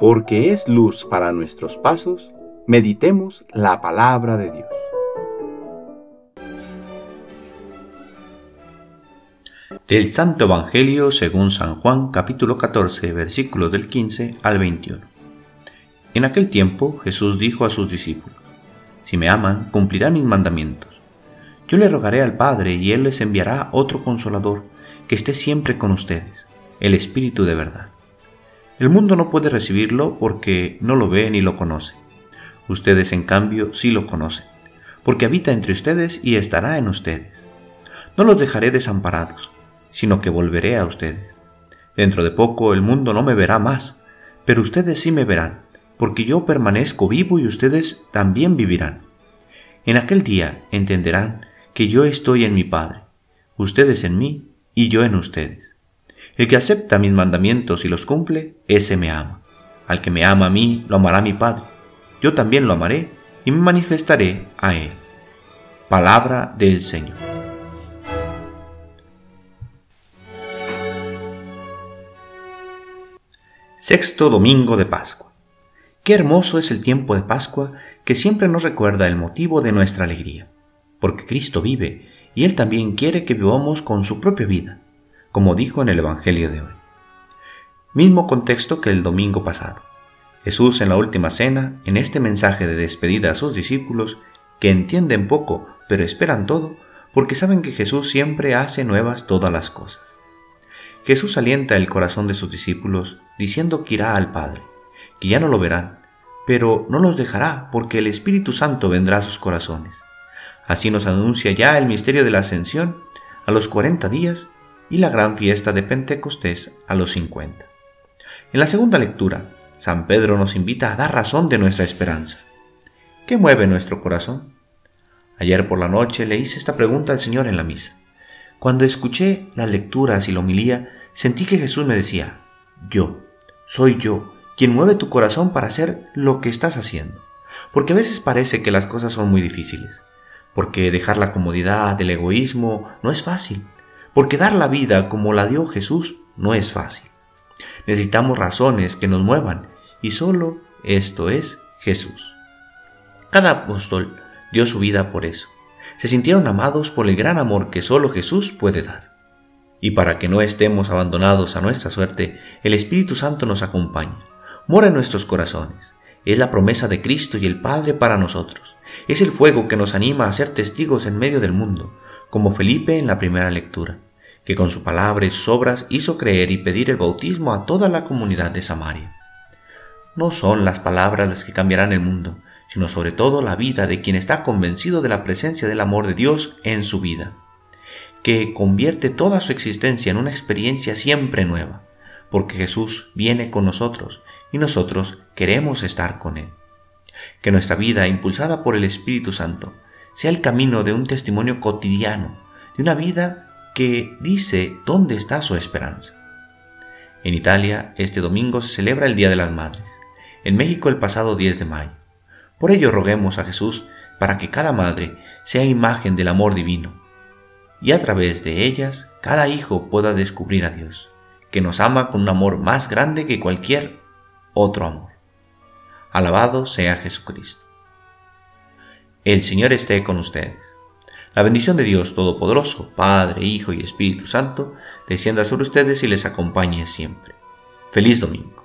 porque es luz para nuestros pasos, meditemos la palabra de Dios. Del Santo Evangelio según San Juan capítulo 14 versículos del 15 al 21. En aquel tiempo Jesús dijo a sus discípulos, Si me aman, cumplirán mis mandamientos. Yo le rogaré al Padre y Él les enviará otro consolador, que esté siempre con ustedes, el Espíritu de verdad. El mundo no puede recibirlo porque no lo ve ni lo conoce. Ustedes, en cambio, sí lo conocen, porque habita entre ustedes y estará en ustedes. No los dejaré desamparados, sino que volveré a ustedes. Dentro de poco el mundo no me verá más, pero ustedes sí me verán, porque yo permanezco vivo y ustedes también vivirán. En aquel día entenderán que yo estoy en mi Padre, ustedes en mí y yo en ustedes. El que acepta mis mandamientos y los cumple, ese me ama. Al que me ama a mí, lo amará mi Padre. Yo también lo amaré y me manifestaré a él. Palabra del Señor. Sexto Domingo de Pascua. Qué hermoso es el tiempo de Pascua que siempre nos recuerda el motivo de nuestra alegría, porque Cristo vive y Él también quiere que vivamos con su propia vida como dijo en el Evangelio de hoy. Mismo contexto que el domingo pasado. Jesús en la última cena, en este mensaje de despedida a sus discípulos, que entienden poco, pero esperan todo, porque saben que Jesús siempre hace nuevas todas las cosas. Jesús alienta el corazón de sus discípulos, diciendo que irá al Padre, que ya no lo verán, pero no los dejará, porque el Espíritu Santo vendrá a sus corazones. Así nos anuncia ya el misterio de la ascensión, a los cuarenta días y la gran fiesta de Pentecostés a los 50. En la segunda lectura, San Pedro nos invita a dar razón de nuestra esperanza. ¿Qué mueve nuestro corazón? Ayer por la noche le hice esta pregunta al Señor en la misa. Cuando escuché las lecturas y la homilía, sentí que Jesús me decía, yo, soy yo, quien mueve tu corazón para hacer lo que estás haciendo. Porque a veces parece que las cosas son muy difíciles, porque dejar la comodidad, el egoísmo, no es fácil porque dar la vida como la dio Jesús no es fácil. Necesitamos razones que nos muevan y solo esto es Jesús. Cada apóstol dio su vida por eso. Se sintieron amados por el gran amor que solo Jesús puede dar. Y para que no estemos abandonados a nuestra suerte, el Espíritu Santo nos acompaña, mora en nuestros corazones. Es la promesa de Cristo y el Padre para nosotros. Es el fuego que nos anima a ser testigos en medio del mundo, como Felipe en la primera lectura, que con su palabra y sus obras hizo creer y pedir el bautismo a toda la comunidad de Samaria. No son las palabras las que cambiarán el mundo, sino sobre todo la vida de quien está convencido de la presencia del amor de Dios en su vida, que convierte toda su existencia en una experiencia siempre nueva, porque Jesús viene con nosotros y nosotros queremos estar con Él. Que nuestra vida, impulsada por el Espíritu Santo, sea el camino de un testimonio cotidiano, de una vida que dice dónde está su esperanza. En Italia, este domingo se celebra el Día de las Madres, en México el pasado 10 de mayo. Por ello roguemos a Jesús para que cada madre sea imagen del amor divino, y a través de ellas cada hijo pueda descubrir a Dios, que nos ama con un amor más grande que cualquier otro amor. Alabado sea Jesucristo. El Señor esté con ustedes. La bendición de Dios Todopoderoso, Padre, Hijo y Espíritu Santo, descienda sobre ustedes y les acompañe siempre. Feliz domingo.